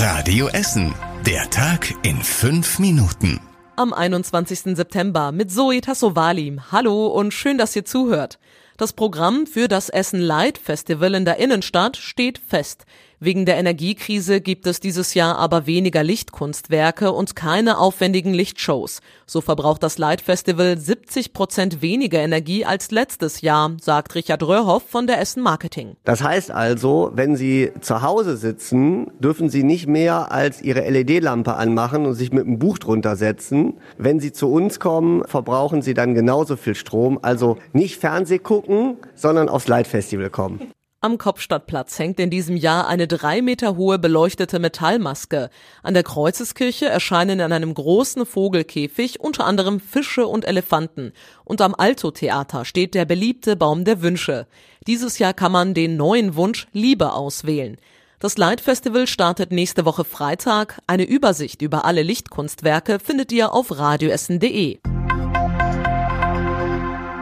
Radio Essen. Der Tag in fünf Minuten. Am 21. September mit Zoe Tassovali. Hallo und schön, dass ihr zuhört. Das Programm für das Essen Light Festival in der Innenstadt steht fest. Wegen der Energiekrise gibt es dieses Jahr aber weniger Lichtkunstwerke und keine aufwendigen Lichtshows. So verbraucht das Light Festival 70 Prozent weniger Energie als letztes Jahr, sagt Richard Röhrhoff von der Essen Marketing. Das heißt also, wenn Sie zu Hause sitzen, dürfen Sie nicht mehr als Ihre LED-Lampe anmachen und sich mit einem Buch drunter setzen. Wenn Sie zu uns kommen, verbrauchen Sie dann genauso viel Strom. Also nicht Fernseh gucken, sondern aufs Light Festival kommen. Am Kopfstadtplatz hängt in diesem Jahr eine drei Meter hohe beleuchtete Metallmaske. An der Kreuzeskirche erscheinen in einem großen Vogelkäfig unter anderem Fische und Elefanten. Und am Alto-Theater steht der beliebte Baum der Wünsche. Dieses Jahr kann man den neuen Wunsch Liebe auswählen. Das Light Festival startet nächste Woche Freitag. Eine Übersicht über alle Lichtkunstwerke findet ihr auf radioessen.de.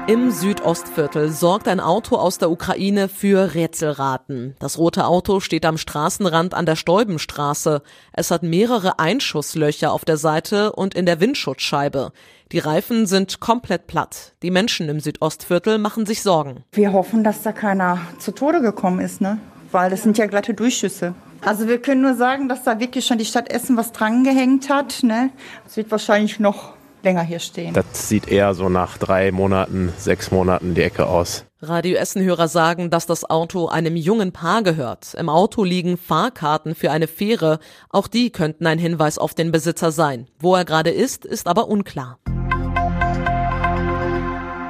Im Südostviertel sorgt ein Auto aus der Ukraine für Rätselraten. Das rote Auto steht am Straßenrand an der Stäubenstraße. Es hat mehrere Einschusslöcher auf der Seite und in der Windschutzscheibe. Die Reifen sind komplett platt. Die Menschen im Südostviertel machen sich Sorgen. Wir hoffen, dass da keiner zu Tode gekommen ist, ne? Weil das sind ja glatte Durchschüsse. Also wir können nur sagen, dass da wirklich schon die Stadt Essen was dran gehängt hat. Ne? Es wird wahrscheinlich noch länger hier stehen. Das sieht eher so nach drei Monaten, sechs Monaten die Ecke aus. Radio Essen-Hörer sagen, dass das Auto einem jungen Paar gehört. Im Auto liegen Fahrkarten für eine Fähre. Auch die könnten ein Hinweis auf den Besitzer sein. Wo er gerade ist, ist aber unklar.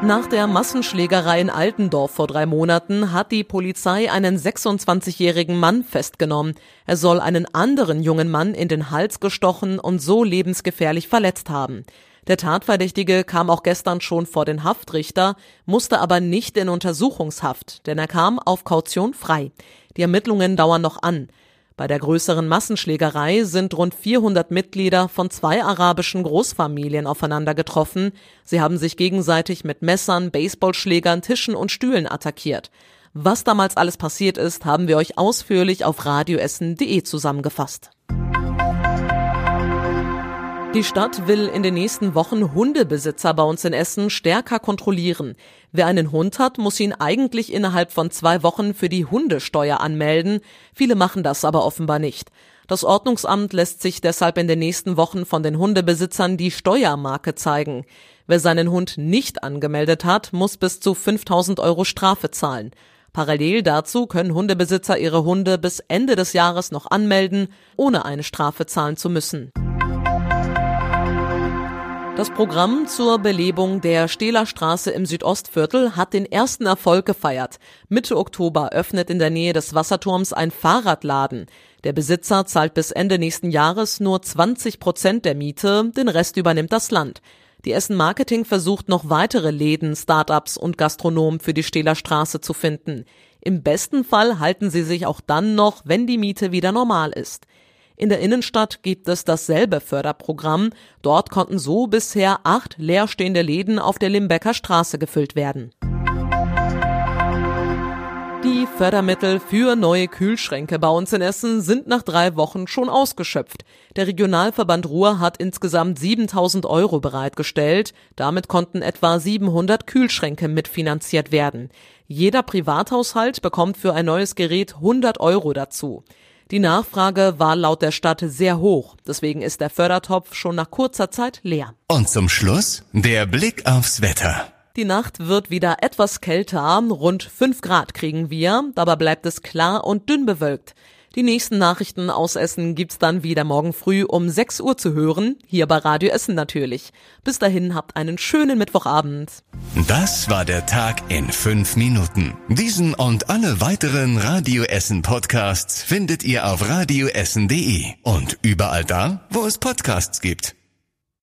Nach der Massenschlägerei in Altendorf vor drei Monaten hat die Polizei einen 26-jährigen Mann festgenommen. Er soll einen anderen jungen Mann in den Hals gestochen und so lebensgefährlich verletzt haben. Der Tatverdächtige kam auch gestern schon vor den Haftrichter, musste aber nicht in Untersuchungshaft, denn er kam auf Kaution frei. Die Ermittlungen dauern noch an. Bei der größeren Massenschlägerei sind rund 400 Mitglieder von zwei arabischen Großfamilien aufeinander getroffen. Sie haben sich gegenseitig mit Messern, Baseballschlägern, Tischen und Stühlen attackiert. Was damals alles passiert ist, haben wir euch ausführlich auf radioessen.de zusammengefasst. Die Stadt will in den nächsten Wochen Hundebesitzer bei uns in Essen stärker kontrollieren. Wer einen Hund hat, muss ihn eigentlich innerhalb von zwei Wochen für die Hundesteuer anmelden. Viele machen das aber offenbar nicht. Das Ordnungsamt lässt sich deshalb in den nächsten Wochen von den Hundebesitzern die Steuermarke zeigen. Wer seinen Hund nicht angemeldet hat, muss bis zu 5000 Euro Strafe zahlen. Parallel dazu können Hundebesitzer ihre Hunde bis Ende des Jahres noch anmelden, ohne eine Strafe zahlen zu müssen. Das Programm zur Belebung der Stehlerstraße im Südostviertel hat den ersten Erfolg gefeiert. Mitte Oktober öffnet in der Nähe des Wasserturms ein Fahrradladen. Der Besitzer zahlt bis Ende nächsten Jahres nur 20 Prozent der Miete, den Rest übernimmt das Land. Die Essen Marketing versucht noch weitere Läden, Startups und Gastronomen für die Stehlerstraße zu finden. Im besten Fall halten sie sich auch dann noch, wenn die Miete wieder normal ist. In der Innenstadt gibt es dasselbe Förderprogramm. Dort konnten so bisher acht leerstehende Läden auf der Limbecker Straße gefüllt werden. Die Fördermittel für neue Kühlschränke bei uns in Essen sind nach drei Wochen schon ausgeschöpft. Der Regionalverband Ruhr hat insgesamt 7000 Euro bereitgestellt. Damit konnten etwa 700 Kühlschränke mitfinanziert werden. Jeder Privathaushalt bekommt für ein neues Gerät 100 Euro dazu. Die Nachfrage war laut der Stadt sehr hoch, deswegen ist der Fördertopf schon nach kurzer Zeit leer. Und zum Schluss der Blick aufs Wetter. Die Nacht wird wieder etwas kälter, rund 5 Grad kriegen wir, dabei bleibt es klar und dünn bewölkt. Die nächsten Nachrichten aus Essen gibt's dann wieder morgen früh um 6 Uhr zu hören, hier bei Radio Essen natürlich. Bis dahin habt einen schönen Mittwochabend. Das war der Tag in fünf Minuten. Diesen und alle weiteren Radio Essen Podcasts findet ihr auf radioessen.de und überall da, wo es Podcasts gibt.